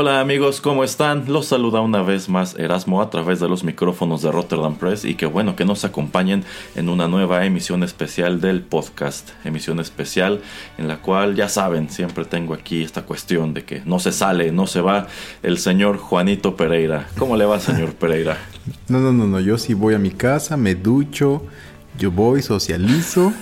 Hola amigos, ¿cómo están? Los saluda una vez más Erasmo a través de los micrófonos de Rotterdam Press y qué bueno que nos acompañen en una nueva emisión especial del podcast. Emisión especial en la cual ya saben, siempre tengo aquí esta cuestión de que no se sale, no se va el señor Juanito Pereira. ¿Cómo le va señor Pereira? No, no, no, no, yo sí voy a mi casa, me ducho, yo voy, socializo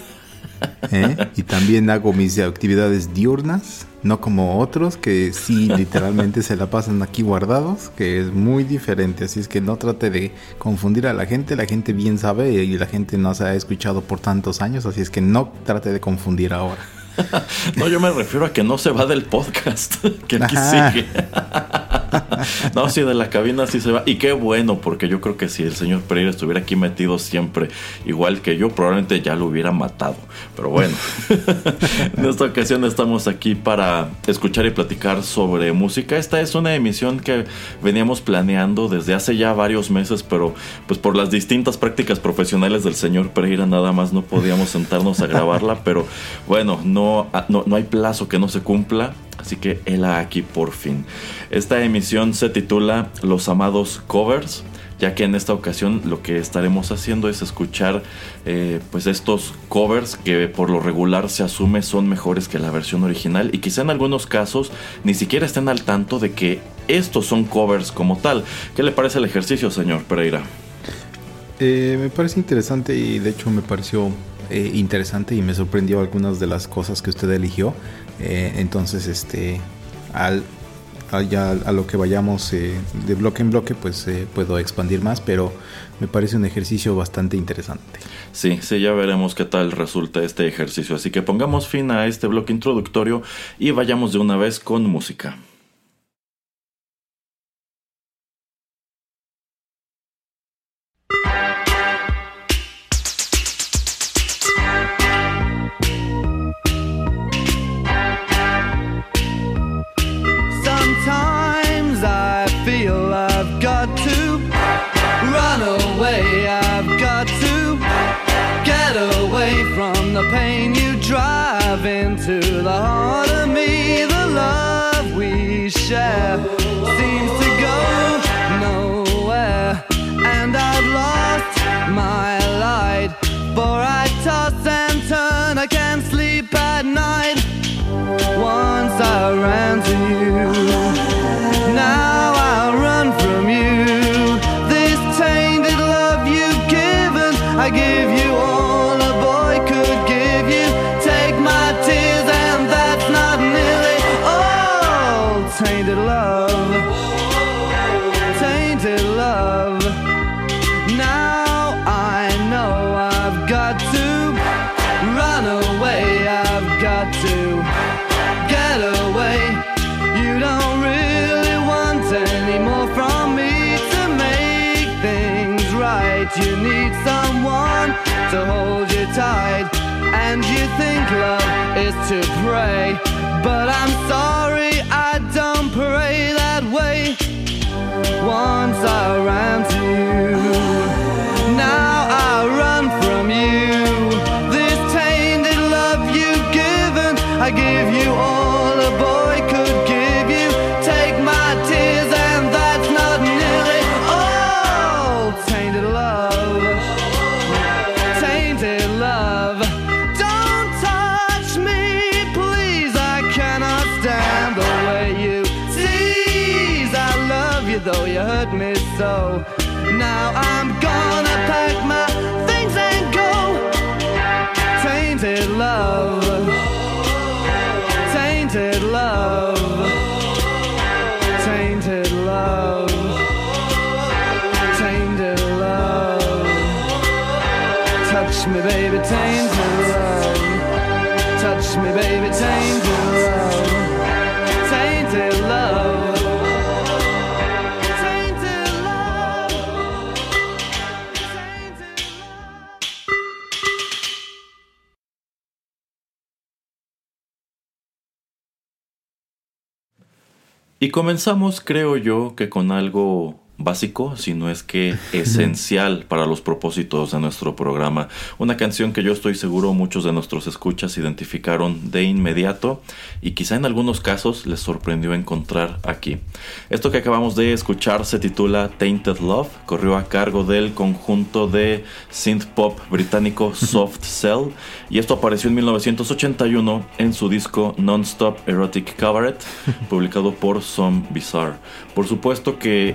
¿eh? y también hago mis actividades diurnas no como otros que sí literalmente se la pasan aquí guardados, que es muy diferente, así es que no trate de confundir a la gente, la gente bien sabe y la gente no se ha escuchado por tantos años, así es que no trate de confundir ahora. no, yo me refiero a que no se va del podcast, que aquí sigue. no, si de la cabina sí se va. Y qué bueno, porque yo creo que si el señor Pereira estuviera aquí metido siempre, igual que yo, probablemente ya lo hubiera matado. Pero bueno, en esta ocasión estamos aquí para escuchar y platicar sobre música. Esta es una emisión que veníamos planeando desde hace ya varios meses, pero pues por las distintas prácticas profesionales del señor Pereira nada más no podíamos sentarnos a grabarla. Pero bueno, no, no, no hay plazo que no se cumpla. Así que él aquí por fin. Esta emisión se titula Los amados covers ya que en esta ocasión lo que estaremos haciendo es escuchar eh, pues estos covers que por lo regular se asume son mejores que la versión original y quizá en algunos casos ni siquiera estén al tanto de que estos son covers como tal. ¿Qué le parece el ejercicio, señor Pereira? Eh, me parece interesante y de hecho me pareció eh, interesante y me sorprendió algunas de las cosas que usted eligió. Eh, entonces, este, al, ya a lo que vayamos eh, de bloque en bloque, pues puedo expandir más, pero me parece un ejercicio bastante interesante. Sí, sí, ya veremos qué tal resulta este ejercicio. Así que pongamos fin a este bloque introductorio y vayamos de una vez con música. Comenzamos, creo yo, que con algo básico, sino es que esencial para los propósitos de nuestro programa. Una canción que yo estoy seguro muchos de nuestros escuchas identificaron de inmediato y quizá en algunos casos les sorprendió encontrar aquí. Esto que acabamos de escuchar se titula Tainted Love, corrió a cargo del conjunto de synth pop británico Soft Cell y esto apareció en 1981 en su disco Non-Stop Erotic Cabaret, publicado por Some Bizarre. Por supuesto que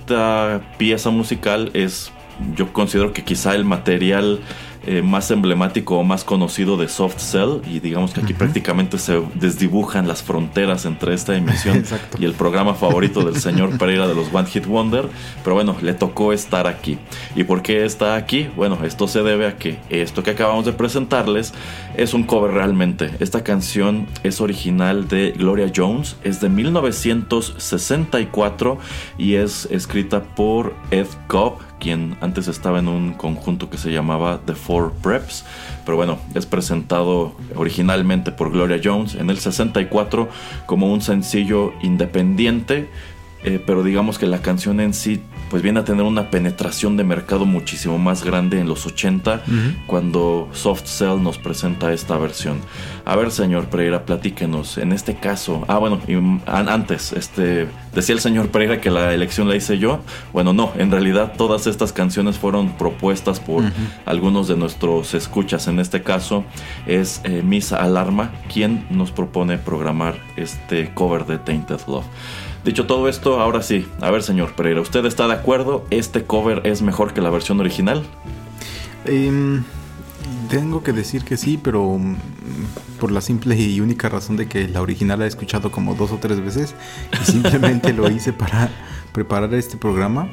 esta pieza musical es, yo considero que quizá el material eh, más emblemático o más conocido de Soft Cell y digamos que aquí prácticamente se desdibujan las fronteras entre esta emisión y el programa favorito del señor Pereira de los One Hit Wonder, pero bueno, le tocó estar aquí. ¿Y por qué está aquí? Bueno, esto se debe a que esto que acabamos de presentarles es un cover realmente. Esta canción es original de Gloria Jones, es de 1964 y es escrita por Ed Cobb quien antes estaba en un conjunto que se llamaba The Four Preps, pero bueno, es presentado originalmente por Gloria Jones en el 64 como un sencillo independiente, eh, pero digamos que la canción en sí pues viene a tener una penetración de mercado muchísimo más grande en los 80 cuando Soft Cell nos presenta esta versión. A ver, señor Pereira, platíquenos. En este caso, ah, bueno, antes, este, decía el señor Pereira que la elección la hice yo. Bueno, no, en realidad todas estas canciones fueron propuestas por algunos de nuestros escuchas. En este caso es eh, Misa Alarma quien nos propone programar este cover de Tainted Love. Dicho todo esto, ahora sí, a ver señor Pereira, ¿usted está de acuerdo? ¿Este cover es mejor que la versión original? Em, tengo que decir que sí, pero mm, por la simple y única razón de que la original la he escuchado como dos o tres veces y simplemente lo hice para preparar este programa.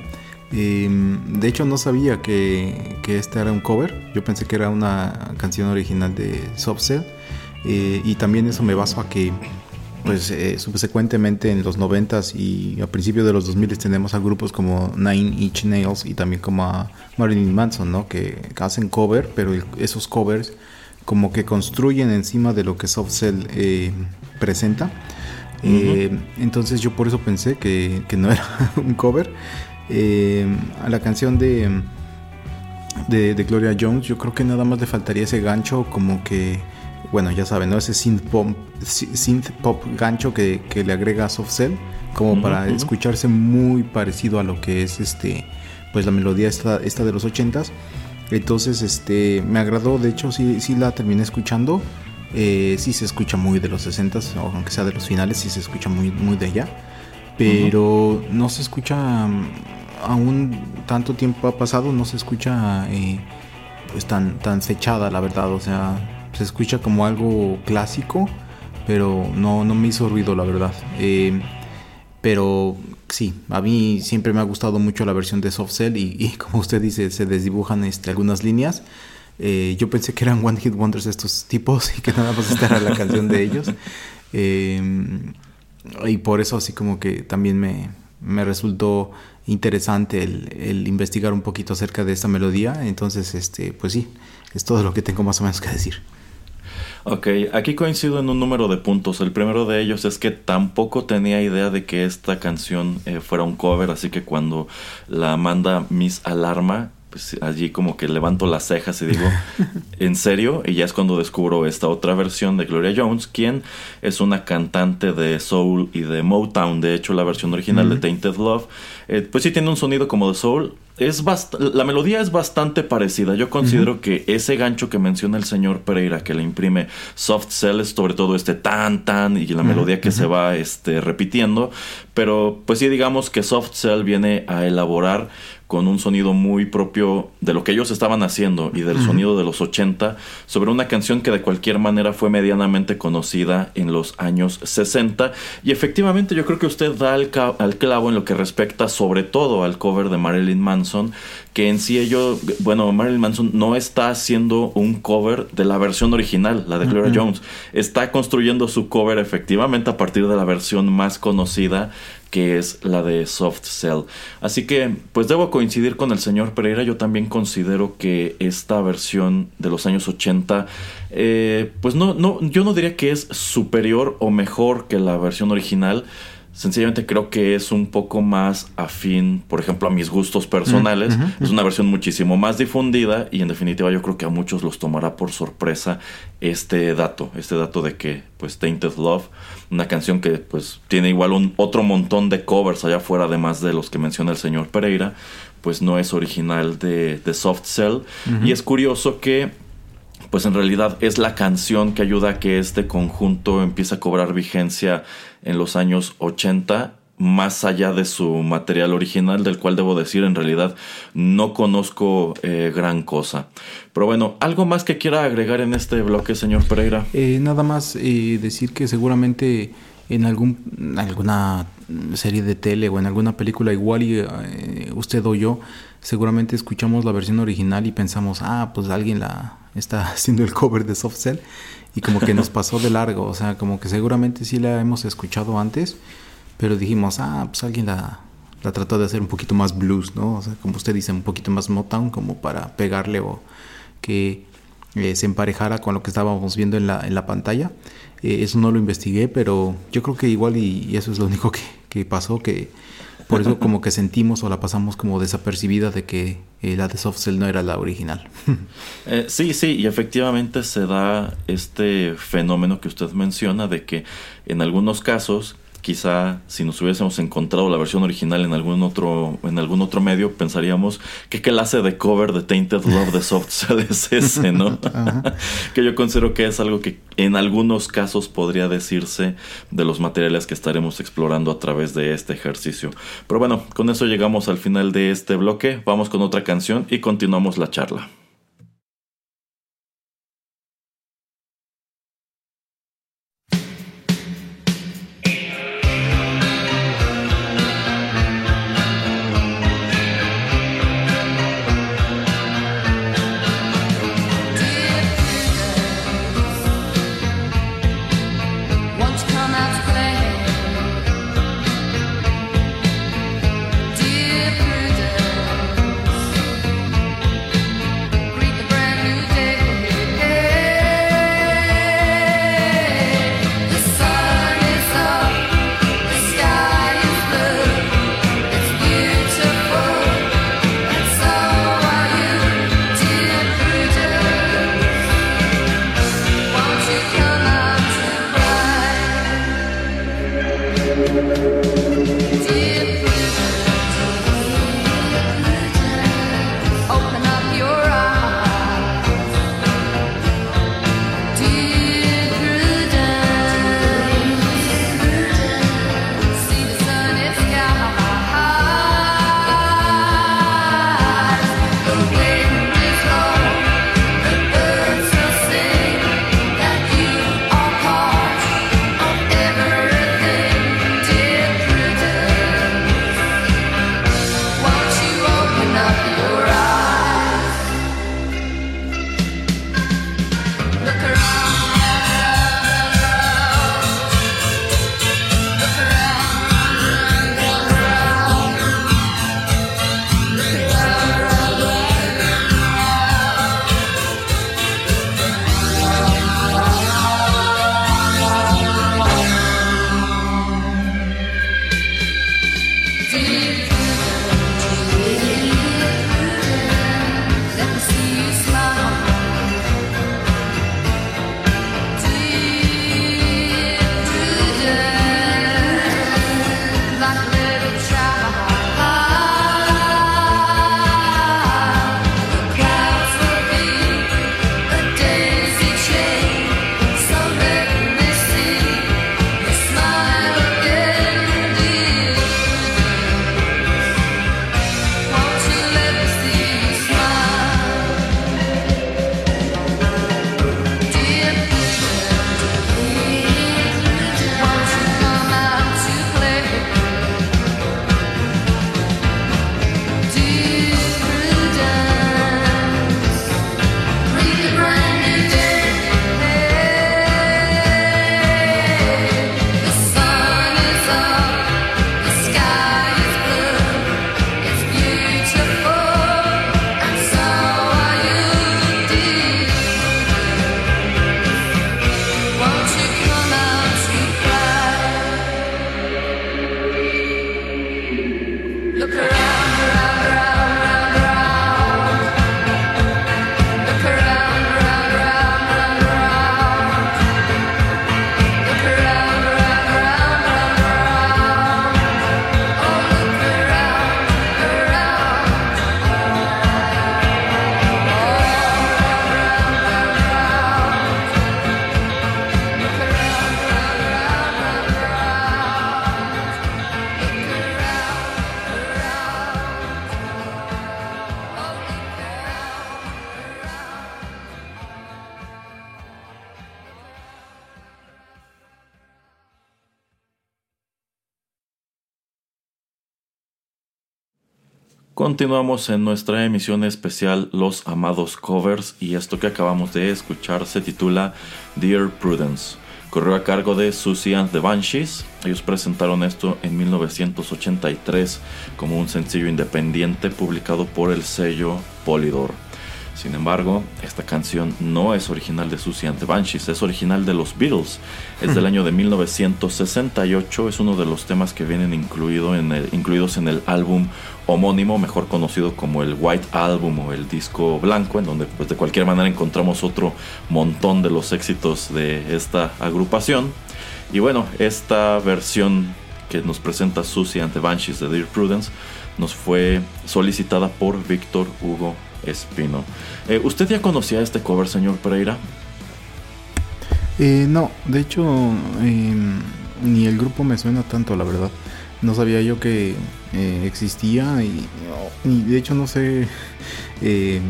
Em, de hecho no sabía que, que, este era un cover, yo pensé que era una canción original de Soft Cell eh, y también eso me baso a que pues eh, subsecuentemente en los 90s y a principios de los 2000 tenemos a grupos como Nine Inch Nails y también como a Marilyn Manson, ¿no? Que, hacen cover, pero esos covers como que construyen encima de lo que Soft Cell eh, presenta. Eh, entonces yo por eso pensé que, no era un cover. a la canción de, de, de Gloria Jones yo creo que nada más le faltaría ese gancho como que bueno, ya saben, ¿no? Ese synth pop, synth pop gancho que, le agrega Soft Cell, como para escucharse muy parecido a lo que es este, pues la melodía esta, esta de los ochentas. Entonces, este, me agradó, de hecho, sí, sí la terminé escuchando. Eh, sí se escucha muy de los 60 aunque sea de los finales, sí se escucha muy, muy de allá. Pero no se escucha, mm, aún tanto tiempo ha pasado, no se escucha eh, pues tan, tan fechada, la verdad. O sea, se escucha como algo clásico, pero no, no me hizo ruido, la verdad. Eh, pero sí, a mí siempre me ha gustado mucho la versión de Soft Cell y, como usted dice, se desdibujan este, algunas líneas. Eh, yo pensé que eran One Hit Wonders estos tipos y que nada más esta era la canción de ellos. Eh, y por eso así como que también me, me resultó interesante el, el, investigar un poquito acerca de esta melodía. Entonces, este, pues sí, es todo lo que tengo más o menos que decir. Ok, aquí coincido en un número de puntos. El primero de ellos es que tampoco tenía idea de que esta canción eh, fuera un cover, así que cuando la manda Miss Alarma, pues allí como que levanto las cejas y digo, ¿en serio? Y ya es cuando descubro esta otra versión de Gloria Jones, quien es una cantante de soul y de Motown. De hecho, la versión original de Tainted Love, eh, pues sí tiene un sonido como de soul, es la melodía es bastante parecida. Yo considero que ese gancho que menciona el señor Pereira, que le imprime Soft Cell, es sobre todo este tan tan y la melodía que se va este, repitiendo. Pero pues sí, digamos que Soft Cell viene a elaborar con un sonido muy propio de lo que ellos estaban haciendo y del sonido de los 80 sobre una canción que de cualquier manera fue medianamente conocida en los años 60 y efectivamente yo creo que usted da al, clavo en lo que respecta sobre todo al cover de Marilyn Manson que en sí ello, bueno, Marilyn Manson no está haciendo un cover de la versión original, la de Gloria Jones, está construyendo su cover efectivamente a partir de la versión más conocida que es la de Soft Cell. Así que, pues debo coincidir con el señor Pereira, yo también considero que esta versión de los años 80, eh, pues no, no, yo no diría que es superior o mejor que la versión original, Sencillamente creo que es un poco más afín, por ejemplo, a mis gustos personales. Es una versión muchísimo más difundida y en definitiva yo creo que a muchos los tomará por sorpresa este dato, este dato de que pues Tainted Love, una canción que pues tiene igual un otro montón de covers allá afuera además de los que menciona el señor Pereira, pues no es original de, de Soft Cell. Y es curioso que pues en realidad es la canción que ayuda a que este conjunto empiece a cobrar vigencia en los años 80 más allá de su material original, del cual debo decir en realidad no conozco eh, gran cosa. Pero bueno, ¿algo más que quiera agregar en este bloque, señor Pereira? Eh, nada más eh, decir que seguramente en algún, alguna serie de tele o en alguna película igual y usted o yo seguramente escuchamos la versión original y pensamos, ah, pues alguien la está haciendo el cover de Soft Cell y como que nos pasó de largo, o sea, como que seguramente sí la hemos escuchado antes, pero dijimos, ah, pues alguien la, trató de hacer un poquito más blues, ¿no? O sea, como usted dice, un poquito más Motown, como para pegarle o que eh, se emparejara con lo que estábamos viendo en la, en la pantalla. Eh, eso no lo investigué, pero yo creo que igual y, eso es lo único que pasó, que por eso como que sentimos o la pasamos como desapercibida de que eh, la de Soft Cell no era la original. Eh, sí, sí, y efectivamente se da este fenómeno que usted menciona de que en algunos casos quizá si nos hubiésemos encontrado la versión original en algún otro en algún otro medio pensaríamos que clase de cover de Tainted Love de Soft Cell es ese, ¿no? que yo considero que es algo que en algunos casos podría decirse de los materiales que estaremos explorando a través de este ejercicio. Pero bueno, con eso llegamos al final de este bloque, vamos con otra canción y continuamos la charla. Continuamos en nuestra emisión especial Los Amados Covers y esto que acabamos de escuchar se titula Dear Prudence. Corrió a cargo de Susie and the Banshees. Ellos presentaron esto en 1983 como un sencillo independiente publicado por el sello Polydor. Sin embargo, esta canción no es original de Susie and the Banshees, es original de los Beatles. Es del año de 1968, es uno de los temas que vienen incluido en el, incluidos en el álbum homónimo, mejor conocido como el White Album o el disco blanco, en donde pues de cualquier manera encontramos otro montón de los éxitos de esta agrupación. Y bueno, esta versión que nos presenta Susie and the Banshees de Dear Prudence nos fue solicitada por Víctor Hugo Espino. Eh, ¿Usted ya conocía este cover, señor Pereira? Eh, no, de hecho, em, ni el grupo me suena tanto, la verdad. No sabía yo que eh, existía y, de hecho no sé... Em,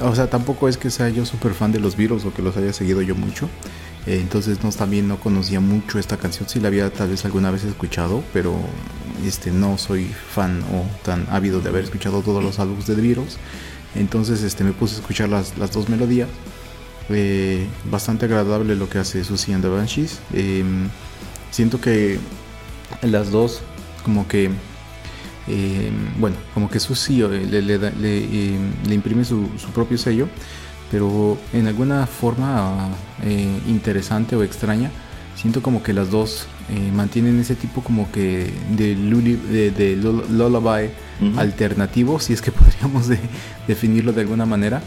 o sea, tampoco es que sea yo súper fan de los Beatles o que los haya seguido yo mucho. entonces no, también no conocía mucho esta canción. Sí la había tal vez alguna vez escuchado, pero este, no soy fan o tan ávido de haber escuchado todos los álbumes de The Beatles. Entonces este, me puse a escuchar las, las dos melodías. Eh, bastante agradable lo que hace Susie and the Banshees. Siento que las dos como que... Em, bueno, como que Susie eh, le, le, em, le, imprime su, su, propio sello, pero en alguna forma eh, interesante o extraña, siento como que las dos eh, mantienen ese tipo como que de, de, lullaby alternativo, si es que podríamos definirlo de alguna manera,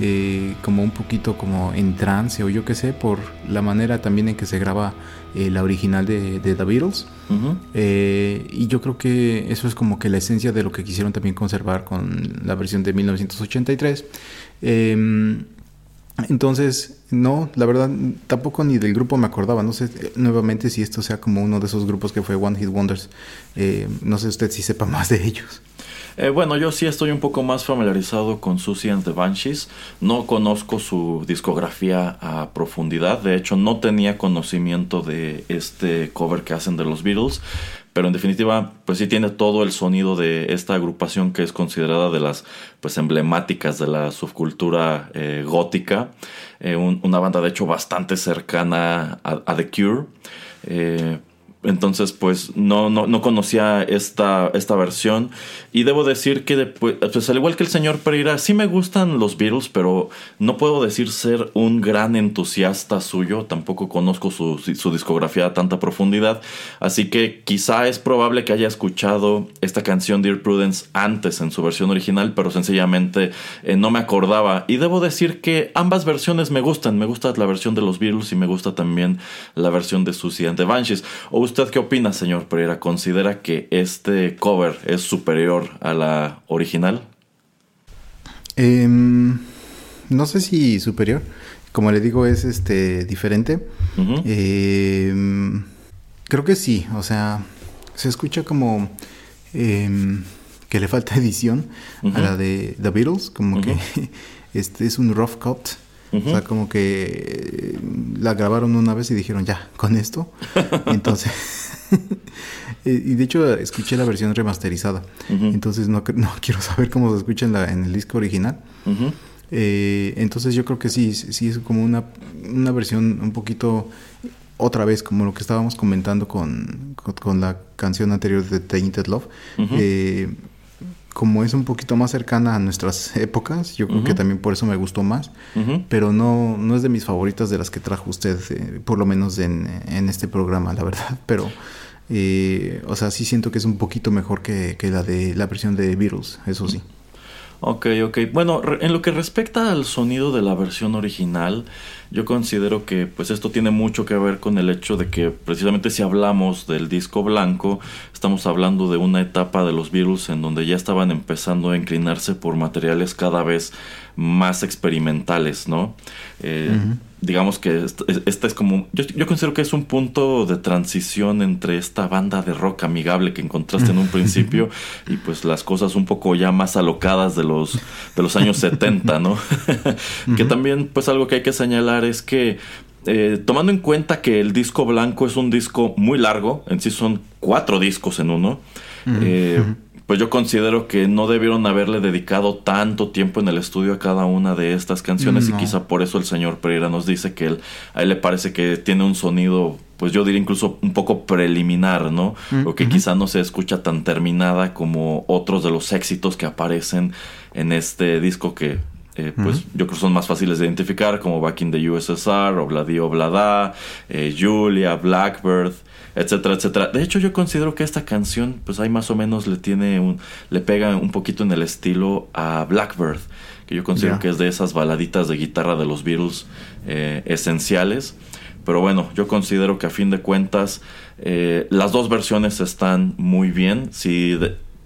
eh, como un poquito como en trance o yo qué sé, por la manera también en que se graba eh, la original de, The Beatles. y yo creo que eso es como que la esencia de lo que quisieron también conservar con la versión de 1983. Entonces, no, la verdad, tampoco ni del grupo me acordaba. No sé nuevamente si esto sea como uno de esos grupos que fue One Hit Wonders. Eh, no sé usted si sepa más de ellos. Eh, bueno, yo sí estoy un poco más familiarizado con Susie and the Banshees. No conozco su discografía a profundidad. De hecho, no tenía conocimiento de este cover que hacen de los Beatles pero en definitiva pues sí tiene todo el sonido de esta agrupación que es considerada de las pues emblemáticas de la subcultura eh, gótica eh, una banda de hecho bastante cercana a, The Cure eh, entonces, pues no, no, no conocía esta, esta versión. Y debo decir que, después, pues al igual que el señor Pereira, sí me gustan los Beatles, pero no puedo decir ser un gran entusiasta suyo. Tampoco conozco su, su discografía a tanta profundidad. Así que quizá es probable que haya escuchado esta canción Dear Prudence antes en su versión original, pero sencillamente eh, no me acordaba. Y debo decir que ambas versiones me gustan. Me gusta la versión de los Beatles y me gusta también la versión de Susie and the Banshees. ¿Usted qué opina, señor Pereira? ¿Considera que este cover es superior a la original? Em, no sé si superior. Como le digo, es este diferente. Em, creo que sí. O sea, se escucha como em, que le falta edición a la de The Beatles. Como que este es un rough cut o sea, como que eh, la grabaron una vez y dijeron, ya, con esto. Entonces, y de hecho escuché la versión remasterizada. Entonces no, no, quiero saber cómo se escucha en, la, en el disco original. Eh, entonces yo creo que sí, sí es como una, una versión un poquito otra vez, como lo que estábamos comentando con, con, la canción anterior de Tainted Love como es un poquito más cercana a nuestras épocas, yo creo que también por eso me gustó más, pero no, no es de mis favoritas de las que trajo usted, eh, por lo menos en, este programa, la verdad, pero, eh, o sea, sí siento que es un poquito mejor que, que la de la versión de Beatles, eso sí. Ok, ok. Bueno, en lo que respecta al sonido de la versión original, yo considero que pues esto tiene mucho que ver con el hecho de que precisamente si hablamos del disco blanco, estamos hablando de una etapa de los Beatles en donde ya estaban empezando a inclinarse por materiales cada vez más experimentales, ¿no? Eh, digamos que esta es como, yo, yo, considero que es un punto de transición entre esta banda de rock amigable que encontraste en un principio y pues las cosas un poco ya más alocadas de los, de los años 70, ¿no? que también pues algo que hay que señalar es que eh, tomando en cuenta que el disco blanco es un disco muy largo, en sí son cuatro discos en uno, eh, pues yo considero que no debieron haberle dedicado tanto tiempo en el estudio a cada una de estas canciones y quizá por eso el señor Pereira nos dice que él, a él le parece que tiene un sonido, pues yo diría incluso un poco preliminar, ¿no? o que quizá no se escucha tan terminada como otros de los éxitos que aparecen en este disco que eh, pues yo creo que son más fáciles de identificar como Back in the USSR, Obladi Oblada, eh, Julia, Blackbird, etcétera, etcétera. De hecho, yo considero que esta canción, pues ahí más o menos le tiene un, le pega un poquito en el estilo a Blackbird, que yo considero que es de esas baladitas de guitarra de los Beatles eh, esenciales. Pero bueno, yo considero que a fin de cuentas eh, las dos versiones están muy bien. Si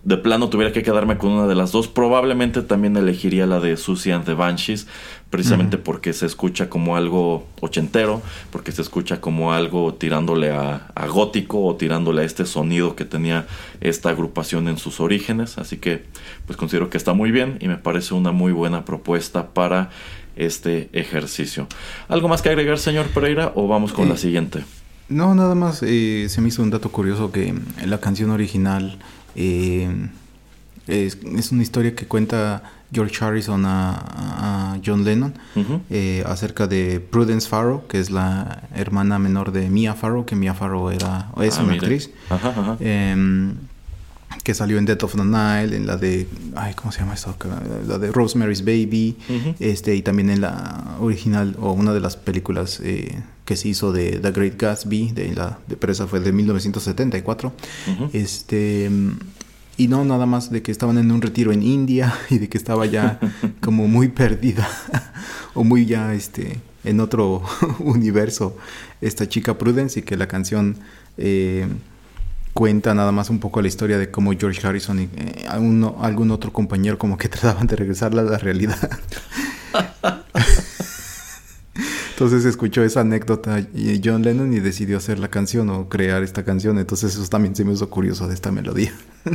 de plano tuviera que quedarme con una de las dos, probablemente también elegiría la de Susie and the Banshees, precisamente porque se escucha como algo ochentero, porque se escucha como algo tirándole a, gótico o tirándole a este sonido que tenía esta agrupación en sus orígenes. Así que pues considero que está muy bien y me parece una muy buena propuesta para este ejercicio. ¿Algo más que agregar, señor Pereira, o vamos con la eh, siguiente? No, nada más eh, se me hizo un dato curioso que la canción original eh, es, una historia que cuenta George Harrison a, John Lennon eh, acerca de Prudence Farrow, que es la hermana menor de Mia Farrow, que Mia Farrow era, es ah, una actriz. Em, que salió en Death of the Nile, en la de, ay, ¿cómo se llama esto? La de Rosemary's Baby, este, y también en la original, o una de las películas eh, que se hizo de The Great Gatsby, de la, de, pero esa fue de 1974. Este, y no nada más de que estaban en un retiro en India y de que estaba ya como muy perdida, o muy ya, este, en otro universo, esta chica Prudence, y que la canción... Eh, cuenta nada más un poco la historia de cómo George Harrison y eh, algún, otro compañero como que trataban de regresarla a la realidad. Entonces escuchó esa anécdota y John Lennon y decidió hacer la canción o crear esta canción. Entonces eso también se me hizo curioso de esta melodía.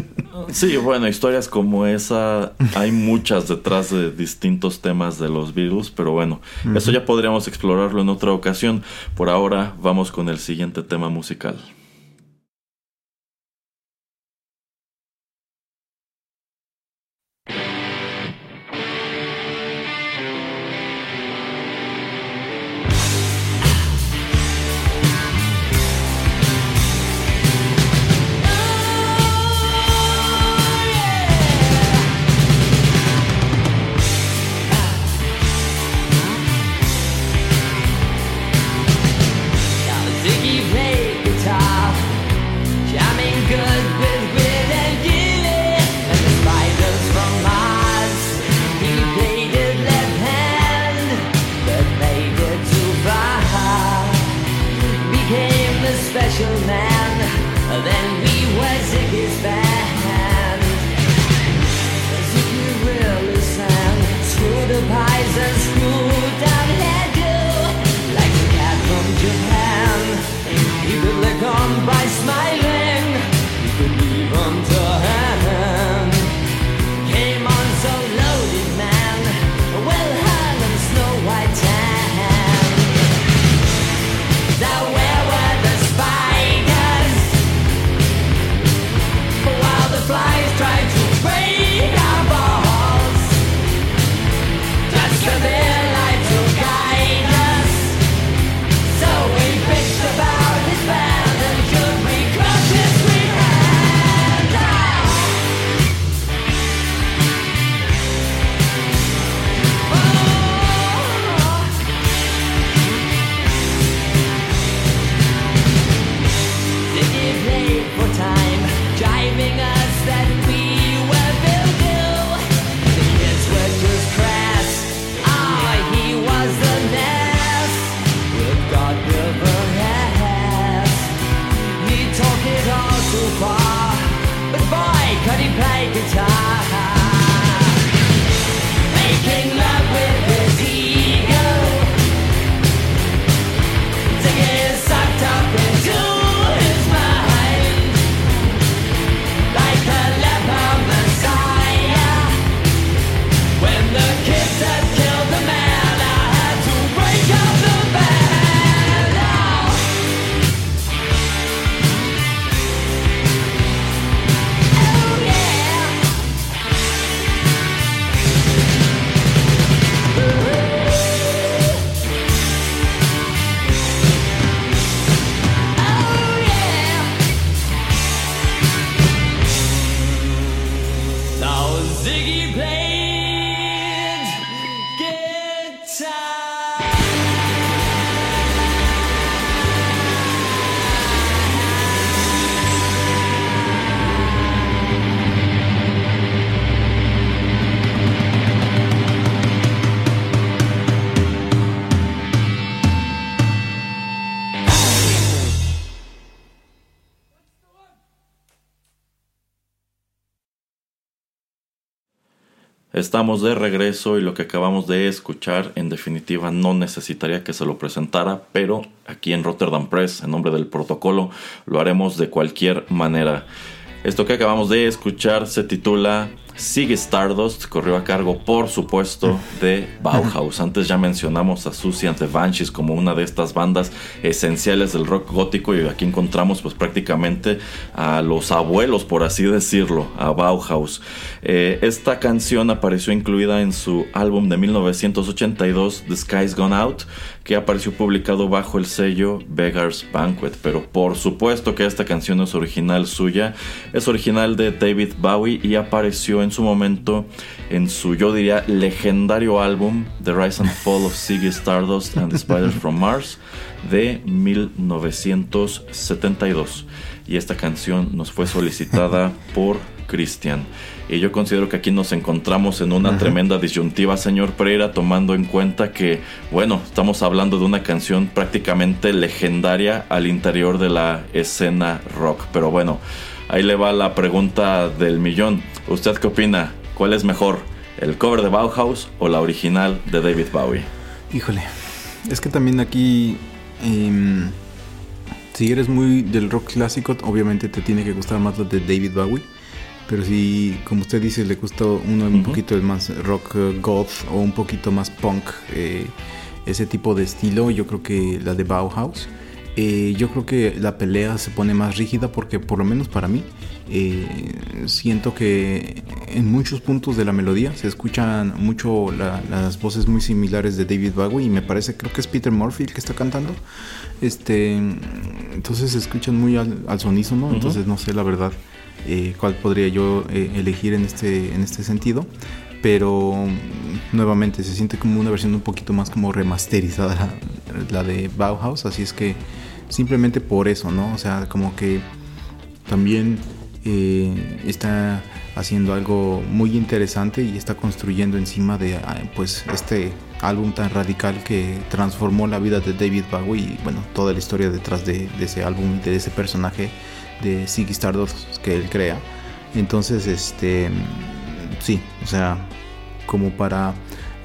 Sí, bueno, historias como esa hay muchas detrás de distintos temas de los Beatles, pero bueno, eso ya podríamos explorarlo en otra ocasión. Por ahora vamos con el siguiente tema musical. Estamos de regreso y lo que acabamos de escuchar en definitiva no necesitaría que se lo presentara, pero aquí en Rotterdam Press, en nombre del protocolo, lo haremos de cualquier manera. Esto que acabamos de escuchar se titula Sigue Stardust corrió a cargo, por supuesto, de Bauhaus. Antes ya mencionamos a Susie and the Banshees como una de estas bandas esenciales del rock gótico y aquí encontramos pues prácticamente a los abuelos, por así decirlo, a Bauhaus. Eh, esta canción apareció incluida en su álbum de 1982, The Sky's Gone Out, que apareció publicado bajo el sello Beggar's Banquet. Pero por supuesto que esta canción es original suya, es original de David Bowie y apareció en su momento en su, yo diría, legendario álbum The Rise and Fall of Ziggy Stardust and the Spiders from Mars de 1972. Y esta canción nos fue solicitada por Christian. Y yo considero que aquí nos encontramos en una tremenda disyuntiva, señor Pereira, tomando en cuenta que, bueno, estamos hablando de una canción prácticamente legendaria al interior de la escena rock. Pero bueno, ahí le va la pregunta del millón. ¿Usted qué opina? ¿Cuál es mejor? ¿El cover de Bauhaus o la original de David Bowie? Híjole, es que también aquí... Em, si eres muy del rock clásico, obviamente te tiene que gustar más lo de David Bowie. Pero si, como usted dice, le gusta uno un poquito más rock uh, goth o un poquito más punk, eh, ese tipo de estilo, yo creo que la de Bauhaus. Eh, yo creo que la pelea se pone más rígida porque por lo menos para mí eh, siento que en muchos puntos de la melodía se escuchan mucho las voces muy similares de David Bowie y me parece creo que es Peter Murphy el que está cantando este entonces se escuchan muy al, al sonísono entonces no sé la verdad eh, cuál podría yo eh, elegir en este, en este sentido. Pero mm, nuevamente se siente como una versión un poquito más como remasterizada la, de Bauhaus. Así es que simplemente por eso, ¿no? O sea, como que también eh, está haciendo algo muy interesante y está construyendo encima de ah, pues este álbum tan radical que transformó la vida de David Bowie y bueno toda la historia detrás de, de ese álbum de ese personaje de Ziggy Stardust que él crea. Entonces, este, sí, o sea, como para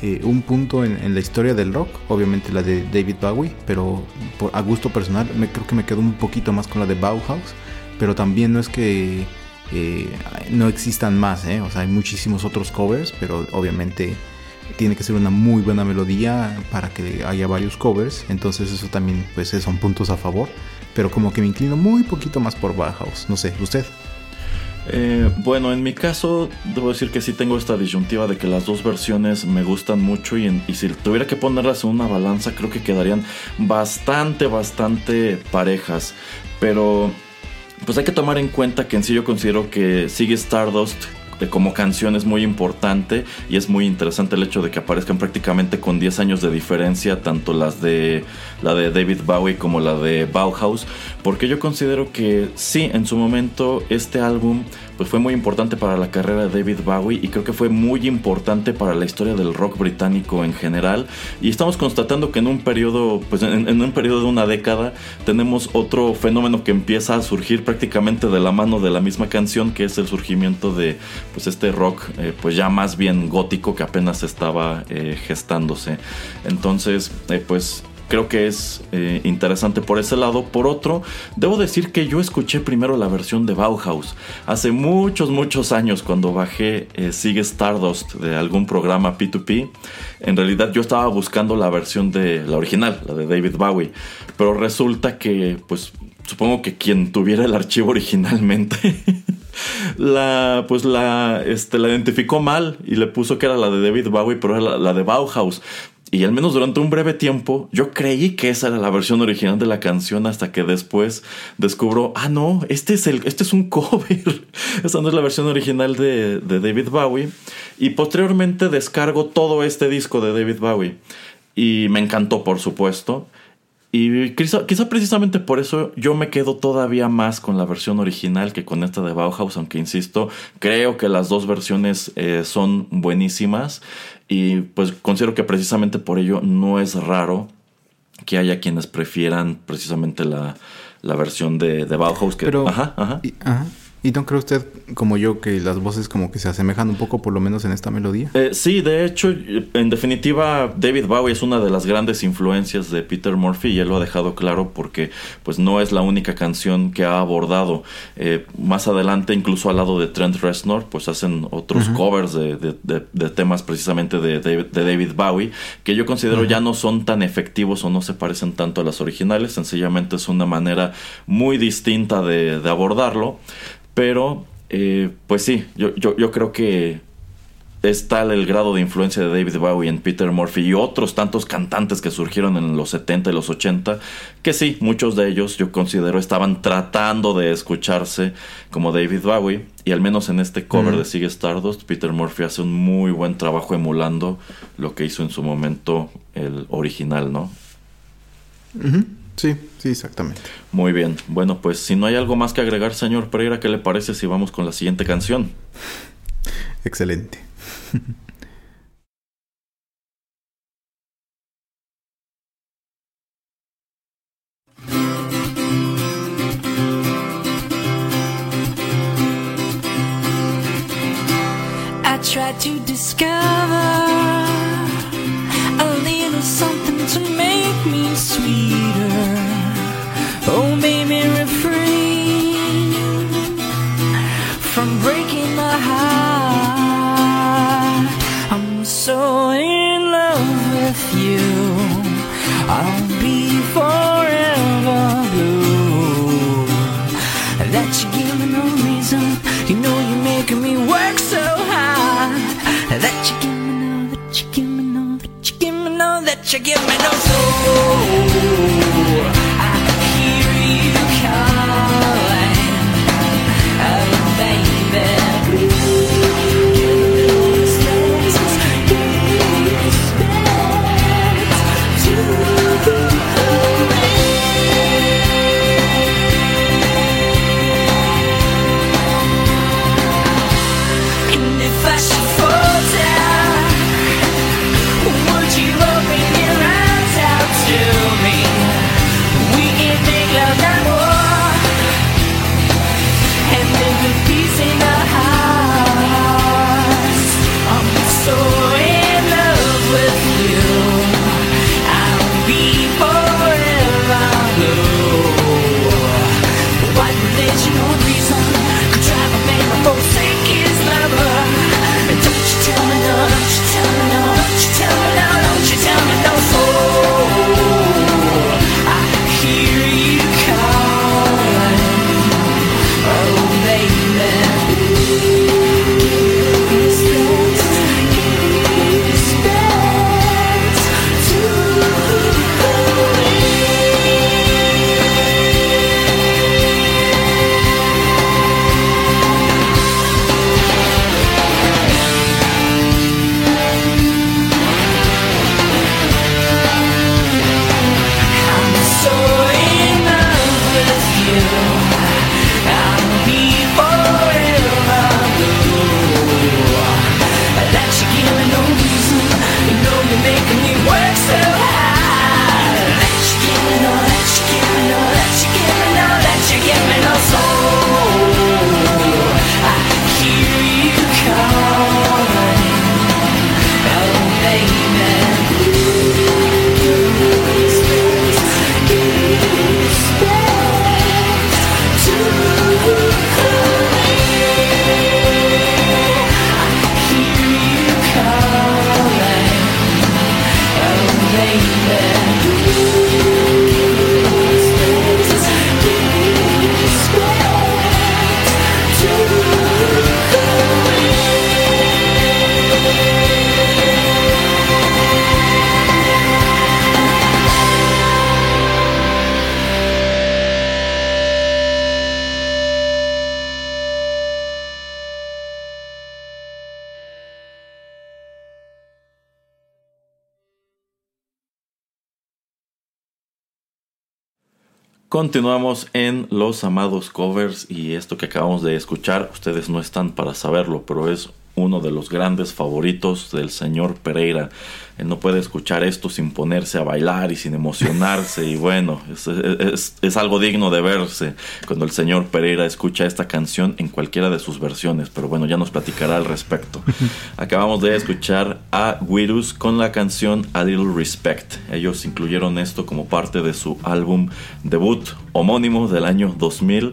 eh, un punto en, la historia del rock, obviamente la de David Bowie, pero por, a gusto personal me, creo que me quedo un poquito más con la de Bauhaus, pero también no es que eh, no existan más, ¿eh? o sea, hay muchísimos otros covers, pero obviamente tiene que ser una muy buena melodía para que haya varios covers, entonces eso también pues son puntos a favor pero como que me inclino muy poquito más por Bauhaus. No sé, ¿usted? Eh, bueno, en mi caso, debo decir que sí tengo esta disyuntiva de que las dos versiones me gustan mucho y, y, si tuviera que ponerlas en una balanza, creo que quedarían bastante, bastante parejas. Pero, pues hay que tomar en cuenta que en sí yo considero que sigue Stardust como canción es muy importante y es muy interesante el hecho de que aparezcan prácticamente con 10 años de diferencia tanto las de la de David Bowie como la de Bauhaus porque yo considero que sí en su momento este álbum pues fue muy importante para la carrera de David Bowie y creo que fue muy importante para la historia del rock británico en general. Y estamos constatando que en un periodo pues en, un periodo de una década tenemos otro fenómeno que empieza a surgir prácticamente de la mano de la misma canción que es el surgimiento de pues este rock eh, pues ya más bien gótico que apenas estaba eh, gestándose. Entonces eh, pues creo que es eh, interesante por ese lado. Por otro, debo decir que yo escuché primero la versión de Bauhaus hace muchos, muchos años cuando bajé eh, Sigue Stardust de algún programa P2P. En realidad yo estaba buscando la versión de la original, la de David Bowie, pero resulta que, pues, supongo que quien tuviera el archivo originalmente la pues la este la identificó mal y le puso que era la de David Bowie pero era la de Bauhaus y al menos durante un breve tiempo yo creí que esa era la versión original de la canción hasta que después descubro, ah no, este es, el, este es un cover. Esa no es la versión original de, David Bowie. Y posteriormente descargo todo este disco de David Bowie. Y me encantó, por supuesto. Y quizá, precisamente por eso yo me quedo todavía más con la versión original que con esta de Bauhaus, aunque insisto, creo que las dos versiones eh, son buenísimas. Y pues considero que precisamente por ello no es raro que haya quienes prefieran precisamente la, versión de, de Bauhaus. Que, Pero, ajá, ajá. ¿Y no cree usted, como yo, que las voces como que se asemejan un poco, por lo menos en esta melodía? Eh, sí, de hecho, en definitiva, David Bowie es una de las grandes influencias de Peter Murphy y él lo ha dejado claro porque pues no es la única canción que ha abordado. Eh, más adelante, incluso al lado de Trent Reznor, pues hacen otros covers de, temas precisamente de, David Bowie que yo considero ya no son tan efectivos o no se parecen tanto a las originales. Sencillamente es una manera muy distinta de abordarlo. Pero, eh, pues sí, yo, yo, yo creo que es tal el grado de influencia de David Bowie en Peter Murphy y otros tantos cantantes que surgieron en los 70 y los 80, que sí, muchos de ellos yo considero estaban tratando de escucharse como David Bowie, y al menos en este cover de Sigue Stardust, Peter Murphy hace un muy buen trabajo emulando lo que hizo en su momento el original, ¿no? Sí, sí, exactamente. Muy bien. Bueno, pues si no hay algo más que agregar, señor Pereira, ¿qué le parece si vamos con la siguiente canción? Excelente. I tried to discover you give me no soul. Continuamos en los amados covers y esto que acabamos de escuchar, ustedes no están para saberlo, pero es uno de los grandes favoritos del señor Pereira. Él no puede escuchar esto sin ponerse a bailar y sin emocionarse. y bueno, es, algo digno de verse cuando el señor Pereira escucha esta canción en cualquiera de sus versiones. Pero bueno, ya nos platicará al respecto. Acabamos de escuchar a Wirus con la canción A Little Respect. Ellos incluyeron esto como parte de su álbum debut homónimo del año 2000,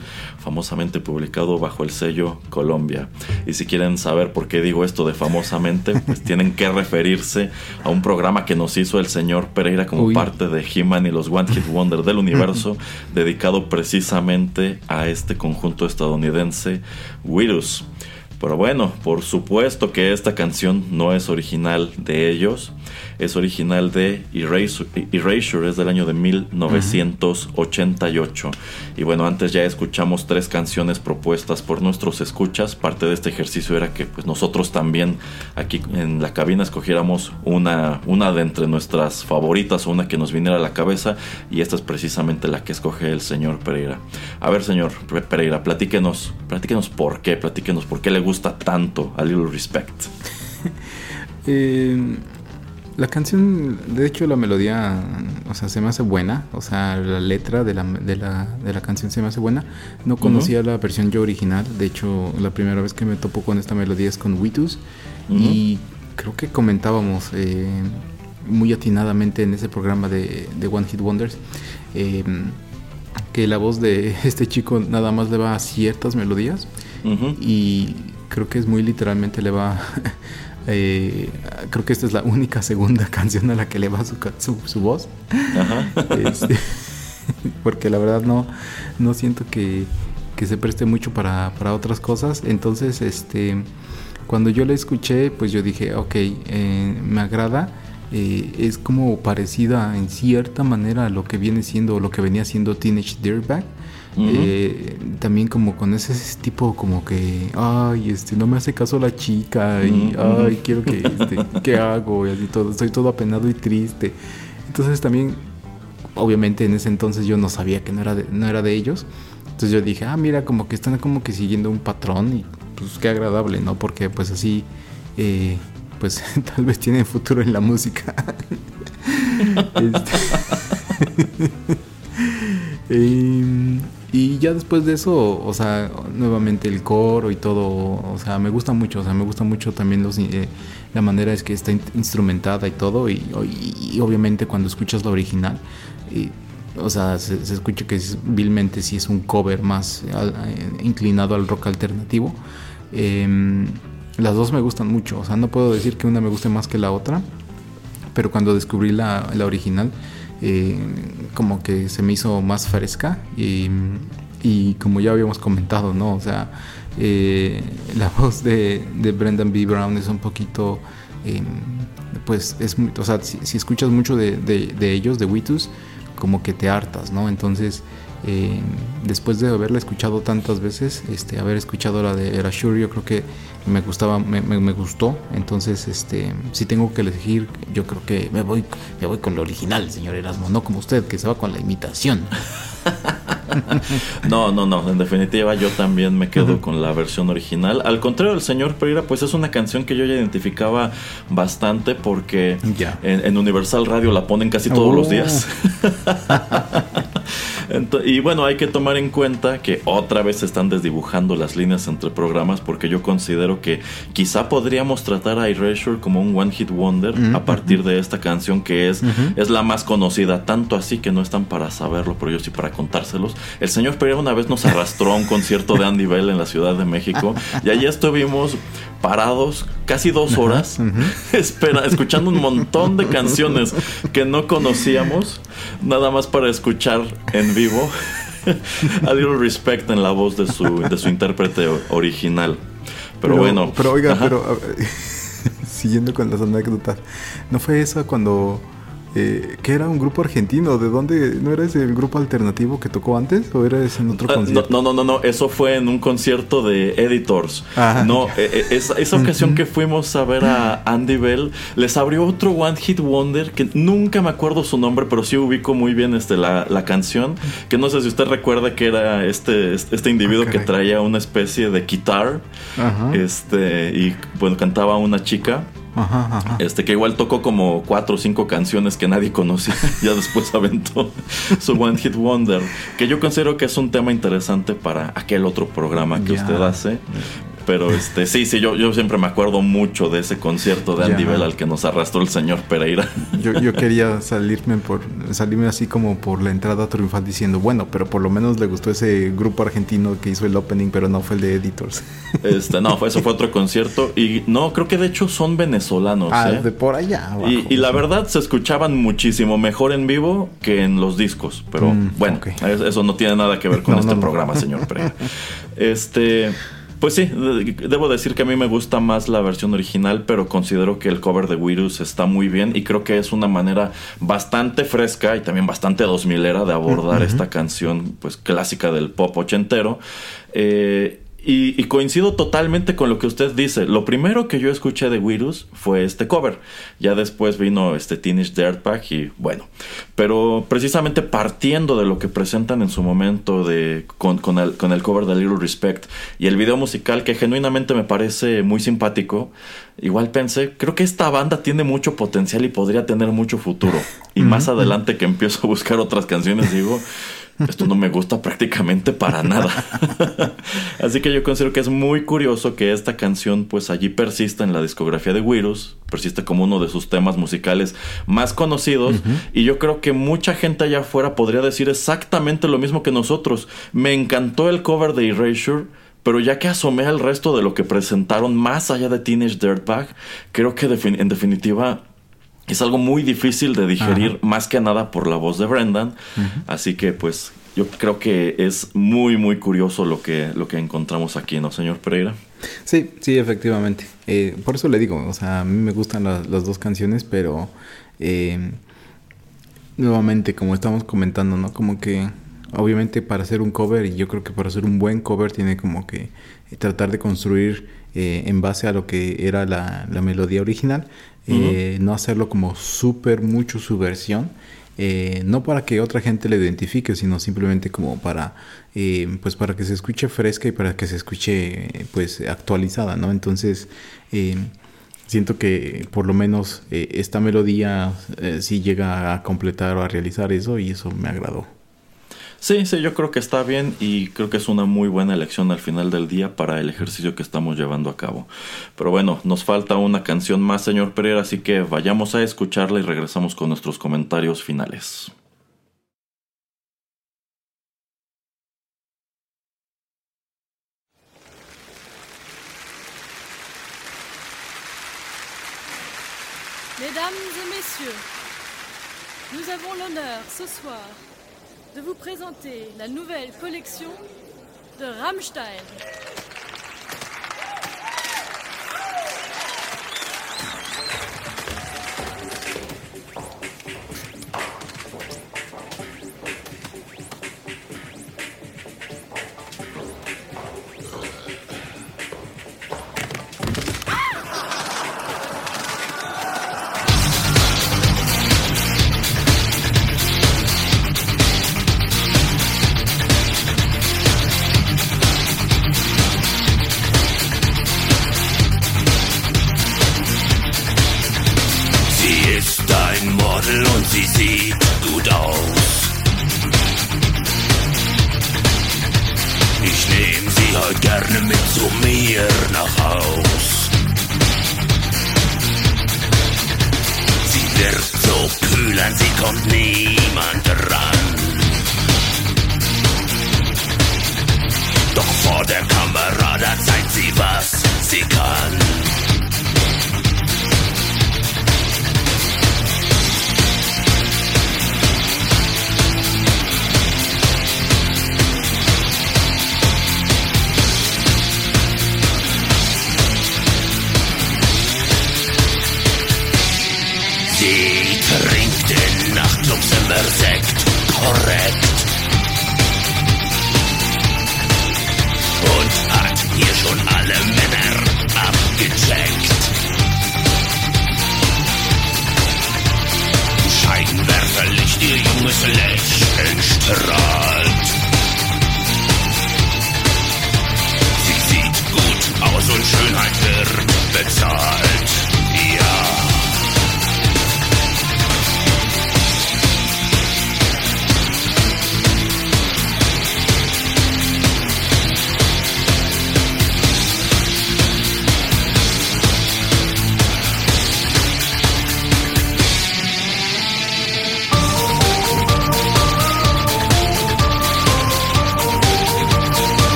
famosamente publicado bajo el sello Colombia. Y si quieren saber por qué digo esto de famosamente, pues tienen que referirse a un programa que nos hizo el señor Pereira como parte de He-Man y los One Hit Wonder del universo, dedicado precisamente a este conjunto estadounidense, Virus. Pero bueno, por supuesto que esta canción no es original de ellos es original de Erasure, es del año de 1988. Y bueno, antes ya escuchamos tres canciones propuestas por nuestros escuchas. Parte de este ejercicio era que pues nosotros también aquí en la cabina escogiéramos una, una de entre nuestras favoritas o una que nos viniera a la cabeza. Y esta es precisamente la que escoge el señor Pereira. A ver, señor Pereira, platíquenos, platíquenos por qué, platíquenos por qué le gusta tanto a Little Respect. eh la canción, de hecho la melodía, o sea, se me hace buena, o sea, la letra de la, de la, de la canción se me hace buena. No conocía la versión yo original, de hecho la primera vez que me topo con esta melodía es con Witus y creo que comentábamos eh, muy atinadamente en ese programa de, One Hit Wonders. Eh, que la voz de este chico nada más le va a ciertas melodías. Y creo que es muy literalmente le va Eh, creo que esta es la única segunda canción a la que le va su, su, voz. Este, porque la verdad no, no siento que, se preste mucho para, otras cosas. Entonces, este, cuando yo la escuché, pues yo dije, ok, eh, me agrada. Eh, es como parecida en cierta manera a lo que viene siendo, lo que venía siendo Teenage Dirtbag. Eh, también como con ese tipo como que, ay, este, no me hace caso la chica y, ay, quiero que, este, ¿qué hago? Y así todo, estoy todo apenado y triste. Entonces también, obviamente en ese entonces yo no sabía que no era de, no era de ellos. Entonces yo dije, ah, mira, como que están como que siguiendo un patrón y pues qué agradable, ¿no? Porque pues así, eh, pues tal vez tienen futuro en la música. este... Em, y ya después de eso, o sea, nuevamente el coro y todo, o sea, me gusta mucho, o sea, me gusta mucho también los, eh, la manera es que está instrumentada y todo, y, obviamente cuando escuchas la original, o sea, se, escucha que es, vilmente sí es un cover más eh, inclinado al rock alternativo. Em, las dos me gustan mucho, o sea, no puedo decir que una me guste más que la otra, pero cuando descubrí la, la original, como que se me hizo más fresca y, como ya habíamos comentado, ¿no? O sea, eh, la voz de, Brendan B. Brown es un poquito, em, pues es, o sea, si, escuchas mucho de, ellos, de Witus, como que te hartas, ¿no? Entonces, em, después de haberla escuchado tantas veces, este, haber escuchado la de Erasure, yo creo que me gustaba, me, me, gustó. Entonces, este, si tengo que elegir, yo creo que me voy, me voy con lo original, señor Erasmo, no como usted, que se va con la imitación. no, no, no. En definitiva, yo también me quedo con la versión original. Al contrario del señor Pereira, pues es una canción que yo ya identificaba bastante porque en, Universal Radio la ponen casi todos los días. Y bueno, hay que tomar en cuenta que otra vez se están desdibujando las líneas entre programas porque yo considero que quizá podríamos tratar a Erasure como un One Hit Wonder a partir de esta canción que es, es la más conocida, tanto así que no están para saberlo, pero yo sí para contárselos. El señor Pereira una vez nos arrastró a un concierto de Andy Bell en la Ciudad de México y allí estuvimos parados casi dos horas espera, escuchando un montón de canciones que no conocíamos, nada más para escuchar en vivo a Little Respect en la voz de su, de su intérprete original. Pero, bueno. Pero oiga, pero siguiendo con las anécdotas, ¿no fue eso cuando eh, que era un grupo argentino. ¿De dónde? ¿No era ese el grupo alternativo que tocó antes o era ese en otro Ah, concierto? No, no, no, no, eso fue en un concierto de Editors. Ajá. No, eh, eh, esa, esa ocasión que fuimos a ver a Andy Bell, les abrió otro One Hit Wonder que nunca me acuerdo su nombre, pero sí ubico muy bien este, la, la canción. Que no sé si usted recuerda que era este, este individuo Ah, que traía una especie de guitar. Ajá. Este, y bueno, cantaba una chica. Ajá, ajá. Este que igual tocó como cuatro o cinco canciones que nadie conocía. ya después aventó su One Hit Wonder. Que yo considero que es un tema interesante para aquel otro programa que usted hace. Pero este, sí, sí, yo, yo siempre me acuerdo mucho de ese concierto de Andy. Bell al que nos arrastró el señor Pereira. Yo, yo quería salirme por salirme así como por la entrada triunfal diciendo, bueno, pero por lo menos le gustó ese grupo argentino que hizo el opening, pero no fue el de Editors. Este, no, fue- eso fue otro concierto. Y no, creo que de hecho son venezolanos. ah, ¿eh? de por allá. abajo. Y, y la verdad se escuchaban muchísimo mejor en vivo que en los discos. Pero Mm, bueno, eso no tiene nada que ver con No, este no, no. programa, señor Pereira. Este. Pues sí, de- debo decir que a mí me gusta más la versión original, pero considero que el cover de Virus está muy bien y creo que es una manera bastante fresca y también bastante 2000era de abordar esta canción pues clásica del pop ochentero. Eh, y, y coincido totalmente con lo que usted dice. Lo primero que yo escuché de Virus fue este cover. Ya después vino este Teenage Dirtbag y bueno. Pero precisamente partiendo de lo que presentan en su momento de, con, con el, con el cover de Little Respect y el video musical que genuinamente me parece muy simpático, igual pensé, creo que esta banda tiene mucho potencial y podría tener mucho futuro. Y más adelante que empiezo a buscar otras canciones digo... Esto no me gusta prácticamente para nada. Así que yo considero que es muy curioso que esta canción pues allí persista en la discografía de Virus, persiste como uno de sus temas musicales más conocidos y yo creo que mucha gente allá afuera podría decir exactamente lo mismo que nosotros. Me encantó el cover de Erasure. Pero ya que asomé al resto de lo que presentaron más allá de Teenage Dirtbag, creo que defin- en definitiva es algo muy difícil de digerir, más que nada por la voz de Brendan. Así que pues yo creo que es muy muy curioso lo que, lo que encontramos aquí, ¿no, señor Pereira? Sí, sí, efectivamente. Eh, por eso le digo, o sea, a mí me gustan la- las dos canciones, pero eh, nuevamente, como estamos comentando, ¿no? Como que obviamente para hacer un cover, y yo creo que para hacer un buen cover tiene como que tratar de construir eh, en base a lo que era la, la melodía original, eh, no hacerlo como súper mucho su versión. eh, no para que otra gente le identifique, sino simplemente como para, eh, pues para que se escuche fresca y para que se escuche, pues actualizada, ¿no? Entonces, eh, siento que por lo menos eh, esta melodía sí llega a completar o a realizar eso y eso me agradó. Sí, sí, yo creo que está bien y creo que es una muy buena elección al final del día para el ejercicio que estamos llevando a cabo. Pero bueno, nos falta una canción más, señor Pereira, así que vayamos a escucharla y regresamos con nuestros comentarios finales. Mesdames et messieurs, nous avons l'honneur ce de vous présenter la nouvelle collection de Rammstein.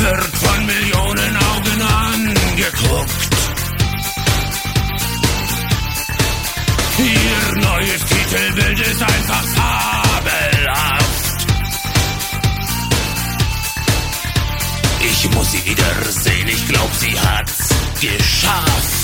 Wird von Millionen Augen angeguckt. Ihr neues Titelbild ist einfach fabelhaft. Ich muss sie wiedersehen, ich glaub, sie hat's geschafft.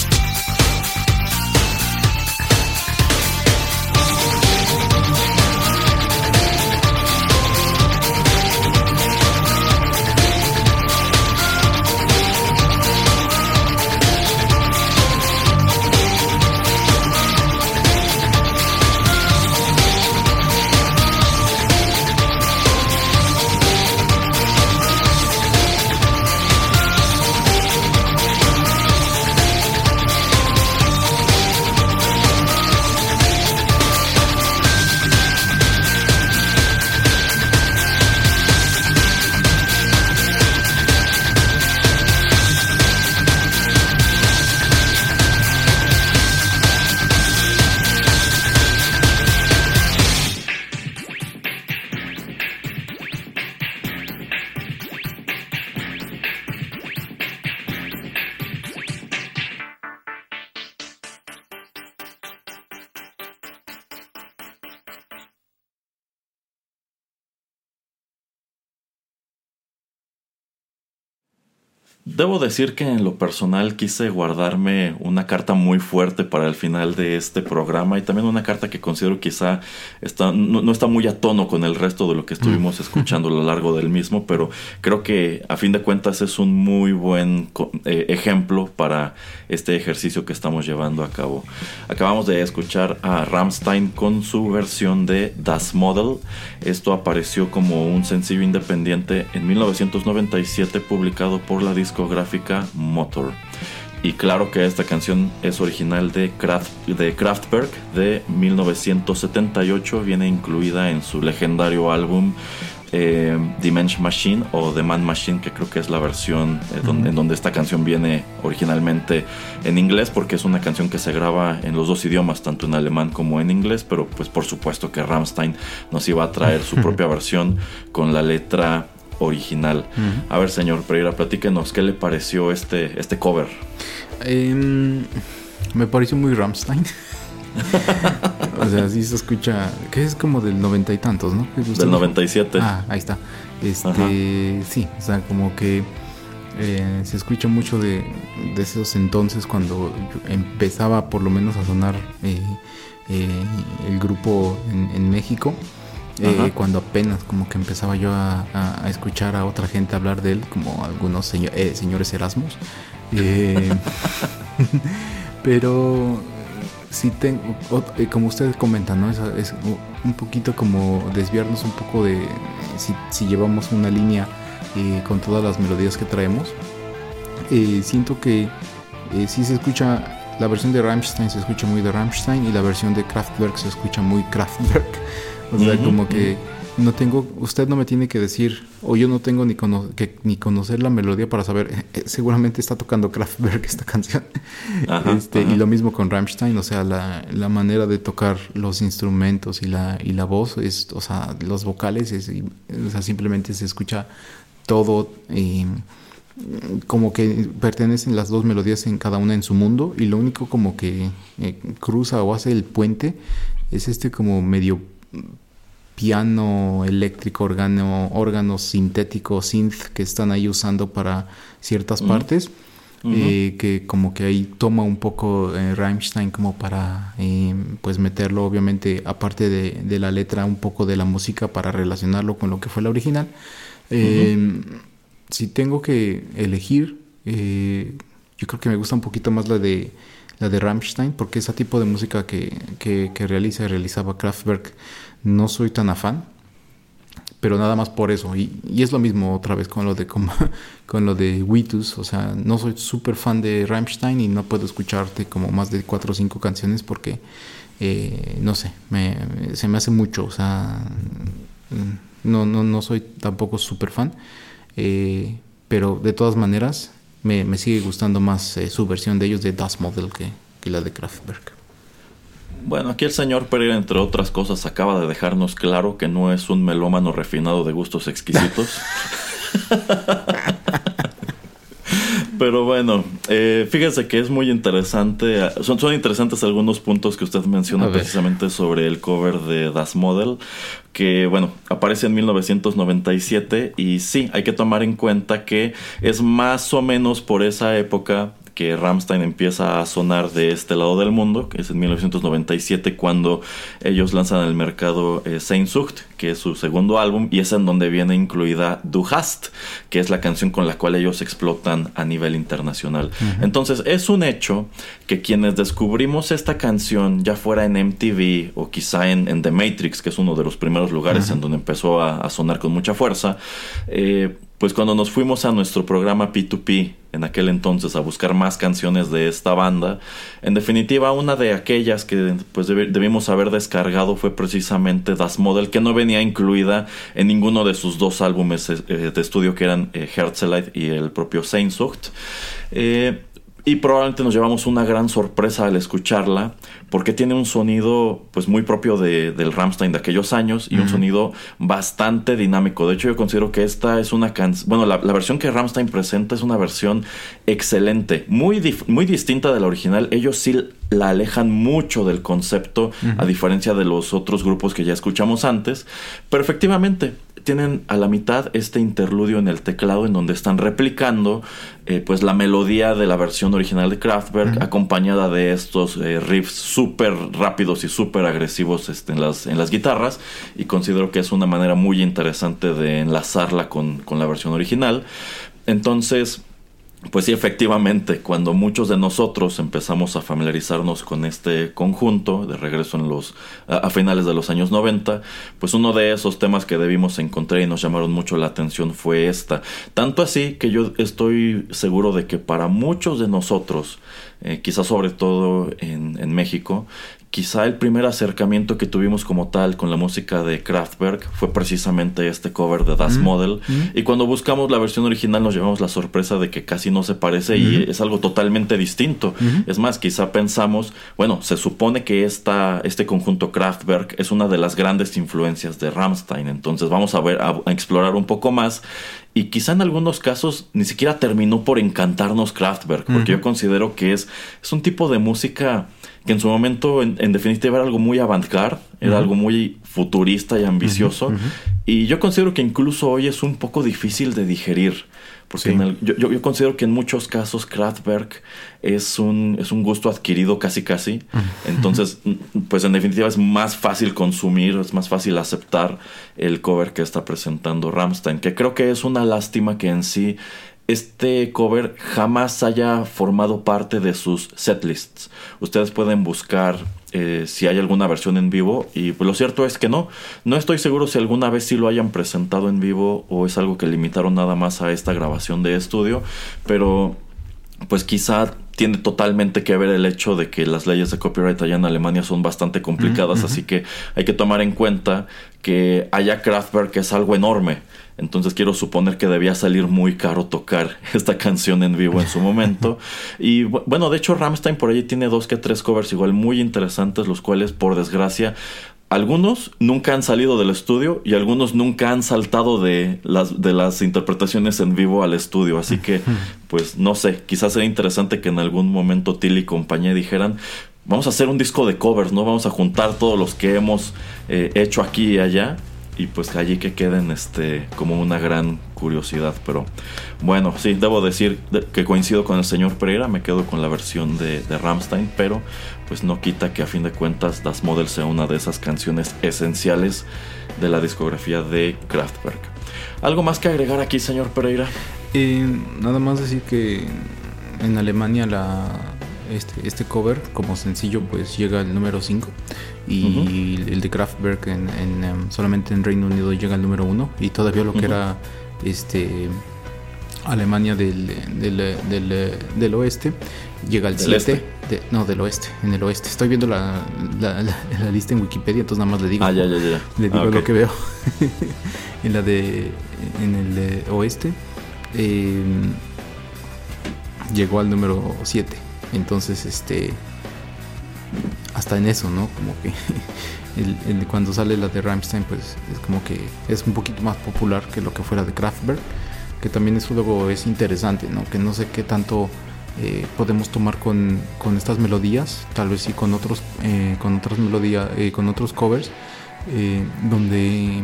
Debo decir que en lo personal quise guardarme una carta muy fuerte para el final de este programa y también una carta que considero quizá está, no, no está muy a tono con el resto de lo que estuvimos escuchando a lo largo del mismo, pero creo que a fin de cuentas es un muy buen eh, ejemplo para este ejercicio que estamos llevando a cabo. Acabamos de escuchar a Ramstein con su versión de Das Model. Esto apareció como un sencillo independiente en 1997 publicado por la discográfica Motor. Y claro que esta canción es original de, Kraft, de Kraftwerk de 1978, viene incluida en su legendario álbum eh, Dimension Machine o The Man Machine, que creo que es la versión eh, donde, en donde esta canción viene originalmente en inglés, porque es una canción que se graba en los dos idiomas, tanto en alemán como en inglés, pero pues por supuesto que Rammstein nos iba a traer su propia versión con la letra original. A ver, señor Pereira, platíquenos qué le pareció este, este cover. Em, me pareció muy Ramstein. o sea, sí se escucha. Que es como del noventa y tantos, ¿no? Del dijo. 97. Ah, ahí está. Este, Ajá. sí, o sea, como que eh, se escucha mucho de, de esos entonces cuando empezaba por lo menos a sonar eh, eh, el grupo en, en México. Eh, cuando apenas como que empezaba yo a, a- a escuchar a otra gente hablar de él, como algunos seño- eh, señores Erasmus. Eh, pero sí tengo, eh, como ustedes comentan, ¿no? Es, es un poquito como desviarnos un poco de si, si llevamos una línea eh, con todas las melodías que traemos. Eh, siento que sí se escucha la versión de Rammstein se escucha muy de Rammstein y la versión de Kraftwerk se escucha muy Kraftwerk. O sea, como que no tengo, usted no me tiene que decir, o yo no tengo ni, que, ni conocer la melodía para saber, eh, eh, seguramente está tocando Kraftwerk esta canción. este, Y lo mismo con Rammstein, o sea, la, la, manera de tocar los instrumentos y la, y la voz, es, o sea, los vocales, es, o sea, simplemente se escucha todo. Eh, como que pertenecen las dos melodías en cada una en su mundo y lo único como que cruza o hace el puente es este como medio piano eléctrico, órgano, órgano sintético, synth que están ahí usando para ciertas partes. Eh, que como que ahí toma un poco eh, Rammstein como para eh, pues meterlo obviamente aparte de, la letra un poco de la música para relacionarlo con lo que fue la original. Si tengo que elegir yo creo que me gusta un poquito más la de la de Rammstein porque ese tipo de música que, que, que realiza realizaba Kraftwerk no soy tan afán, pero nada más por eso. Y, es lo mismo otra vez con lo de con, lo de Witus, o sea, no soy súper fan de Rammstein y no puedo escucharte como más de cuatro o cinco canciones porque, eh, no sé, se me hace mucho, o sea, no, no, no soy tampoco súper fan, eh, pero de todas maneras me, sigue gustando más eh, su versión de ellos de Das Model que, que la de Kraftwerk. Bueno, aquí el señor Pereira, entre otras cosas, acaba de dejarnos claro que no es un melómano refinado de gustos exquisitos. Pero bueno, eh, fíjese que es muy interesante. Son, son interesantes algunos puntos que usted menciona precisamente sobre el cover de Das Model, que bueno, aparece en 1997 y sí, hay que tomar en cuenta que es más o menos por esa época que Ramstein empieza a sonar de este lado del mundo, que es en 1997 cuando ellos lanzan al mercado eh, Sehnsucht, que es su segundo álbum, y es en donde viene incluida Du hast, que es la canción con la cual ellos explotan a nivel internacional. Entonces es un hecho que quienes descubrimos esta canción, ya fuera en MTV o quizá en, The Matrix, que es uno de los primeros lugares en donde empezó a, sonar con mucha fuerza, eh, pues cuando nos fuimos a nuestro programa P2P en aquel entonces a buscar más canciones de esta banda, en definitiva una de aquellas que pues debimos haber descargado fue precisamente Das Model, que no venía incluida en ninguno de sus dos álbumes eh, de estudio que eran eh, y el propio Sehnsucht. Eh, y probablemente nos llevamos una gran sorpresa al escucharla porque tiene un sonido pues muy propio de, del Ramstein de aquellos años y un sonido bastante dinámico. De hecho yo considero que esta es una canción, bueno la, versión que Ramstein presenta es una versión excelente, muy, muy distinta de la original. Ellos sí la alejan mucho del concepto a diferencia de los otros grupos que ya escuchamos antes, pero efectivamente tienen a la mitad este interludio en el teclado en donde están replicando eh, pues la melodía de la versión original de Kraftwerk acompañada de estos eh, riffs súper rápidos y súper agresivos este, en, las, en las guitarras. Y considero que es una manera muy interesante de enlazarla con, con la versión original. Entonces, pues sí, efectivamente, cuando muchos de nosotros empezamos a familiarizarnos con este conjunto, de regreso en los, a, finales de los años 90, pues uno de esos temas que debimos encontrar y nos llamaron mucho la atención fue esta. Tanto así que yo estoy seguro de que para muchos de nosotros, eh, quizás sobre todo en, en México, quizá el primer acercamiento que tuvimos como tal con la música de Kraftwerk fue precisamente este cover de Das Model. Y cuando buscamos la versión original nos llevamos la sorpresa de que casi no se parece y es algo totalmente distinto. Es más, quizá pensamos, bueno, se supone que esta, este conjunto Kraftwerk es una de las grandes influencias de Rammstein. Entonces vamos a ver, a, explorar un poco más y quizá en algunos casos ni siquiera terminó por encantarnos Kraftwerk, porque yo considero que es, es un tipo de música que en su momento, en, definitiva, era algo muy avant-garde, era algo muy futurista y ambicioso. Y yo considero que incluso hoy es un poco difícil de digerir. Porque yo, considero que en muchos casos Kraftwerk es un, es un gusto adquirido casi casi. Entonces, pues en definitiva es más fácil consumir, es más fácil aceptar el cover que está presentando Ramstein. Que creo que es una lástima que en sí este cover jamás haya formado parte de sus setlists. Ustedes pueden buscar eh, si hay alguna versión en vivo y pues, lo cierto es que no. No estoy seguro si alguna vez sí lo hayan presentado en vivo o es algo que limitaron nada más a esta grabación de estudio, pero pues quizá tiene totalmente que ver el hecho de que las leyes de copyright allá en Alemania son bastante complicadas, así que hay que tomar en cuenta que allá Kraftwerk es algo enorme. Entonces quiero suponer que debía salir muy caro tocar esta canción en vivo en su momento. y bueno, de hecho Ramstein por allí tiene dos que tres covers igual muy interesantes, los cuales por desgracia algunos nunca han salido del estudio y algunos nunca han saltado de las, de las interpretaciones en vivo al estudio. Así que, pues no sé, quizás sería interesante que en algún momento Tilly y compañía dijeran, vamos a hacer un disco de covers, ¿no? Vamos a juntar todos los que hemos eh, hecho aquí y allá y pues allí que queden este como una gran curiosidad pero bueno sí debo decir que coincido con el señor Pereira me quedo con la versión de, de Ramstein pero pues no quita que a fin de cuentas Das Model sea una de esas canciones esenciales de la discografía de Kraftwerk. Algo más que agregar aquí señor Pereira eh, nada más decir que en Alemania la este, este cover como sencillo pues llega al número 5 y el de Kraftwerk en, em, solamente en Reino Unido llega al número 1 y todavía lo que era este Alemania del, del, oeste llega al 7 no del oeste en el oeste. Estoy viendo la, la, lista en Wikipedia entonces nada más le digo ah, ya, ya, ya. le digo ah, lo que veo. En la de en el oeste em, llegó al número 7 entonces, este, hasta en eso, ¿no? Como que cuando sale la de Rammstein, pues es como que es un poquito más popular que lo que fuera de Kraftwerk, que también eso luego es interesante, ¿no? Que no sé qué tanto eh, podemos tomar con, con, estas melodías, tal vez sí con otros, eh, con otras melodías, eh, con otros covers, donde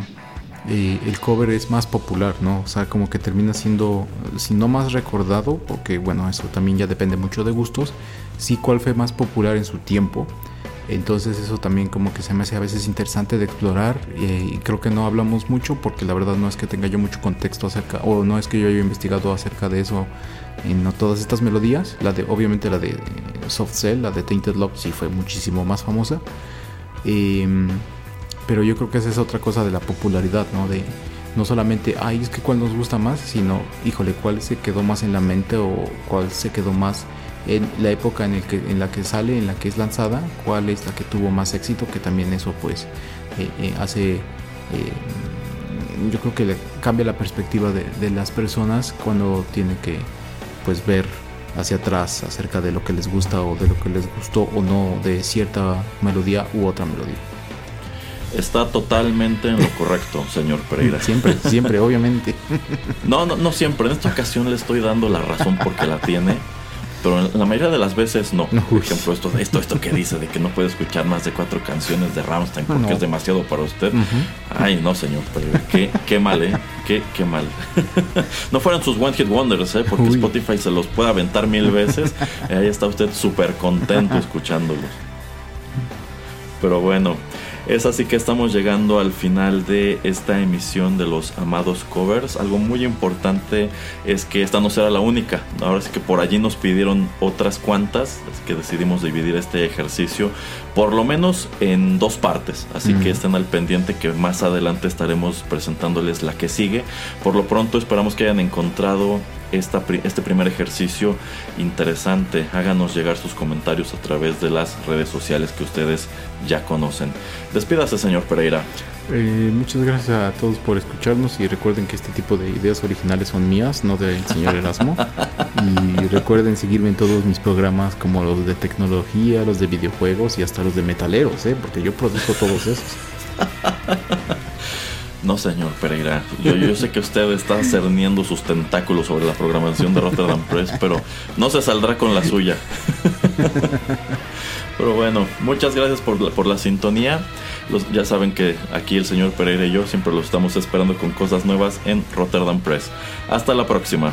el cover es más popular, ¿no? O sea, como que termina siendo, si no más recordado, porque bueno, eso también ya depende mucho de gustos, sí cuál fue más popular en su tiempo. Entonces eso también como que se me hace a veces interesante de explorar eh, y creo que no hablamos mucho porque la verdad no es que tenga yo mucho contexto acerca o no es que yo haya investigado acerca de eso en todas estas melodías. La de obviamente la de Soft Cell, la de Tainted Love sí fue muchísimo más famosa. Eh, pero yo creo que esa es otra cosa de la popularidad, ¿no? De no solamente, ay, es que cuál nos gusta más, sino, híjole, cuál se quedó más en la mente o cuál se quedó más en la época en, el que, en la que sale, en la que es lanzada, cuál es la que tuvo más éxito, que también eso pues eh, eh, hace, eh, yo creo que le cambia la perspectiva de, de, las personas cuando tiene que pues ver hacia atrás acerca de lo que les gusta o de lo que les gustó o no de cierta melodía u otra melodía. Está totalmente en lo correcto, señor Pereira. Siempre, siempre, obviamente. No, no, no siempre. En esta ocasión le estoy dando la razón porque la tiene. Pero la mayoría de las veces no. Por ejemplo, esto, esto, esto que dice de que no puede escuchar más de cuatro canciones de Rammstein porque es demasiado para usted. Ay, no, señor Pereira. Qué, qué mal, ¿eh? Qué, qué mal. no fueran sus One Hit Wonders, ¿eh? Porque Spotify se los puede aventar mil veces. ahí está usted súper contento escuchándolos. Pero bueno, es así que estamos llegando al final de esta emisión de los amados covers. Algo muy importante es que esta no será la única. Ahora sí que por allí nos pidieron otras cuantas, así que decidimos dividir este ejercicio por lo menos en dos partes. Así que estén al pendiente que más adelante estaremos presentándoles la que sigue. Por lo pronto esperamos que hayan encontrado este primer ejercicio interesante. Háganos llegar sus comentarios a través de las redes sociales que ustedes ya conocen. Despídase, señor Pereira. Eh, muchas gracias a todos por escucharnos y recuerden que este tipo de ideas originales son mías, no del señor Erasmo. y recuerden seguirme en todos mis programas como los de tecnología, los de videojuegos y hasta los de metaleros, ¿eh? porque yo produzco todos esos. No, señor Pereira. Yo, yo, sé que usted está cerniendo sus tentáculos sobre la programación de Rotterdam Press, pero no se saldrá con la suya. Pero bueno, muchas gracias por la, por la sintonía. ya saben que aquí el señor Pereira y yo siempre lo estamos esperando con cosas nuevas en Rotterdam Press. Hasta la próxima.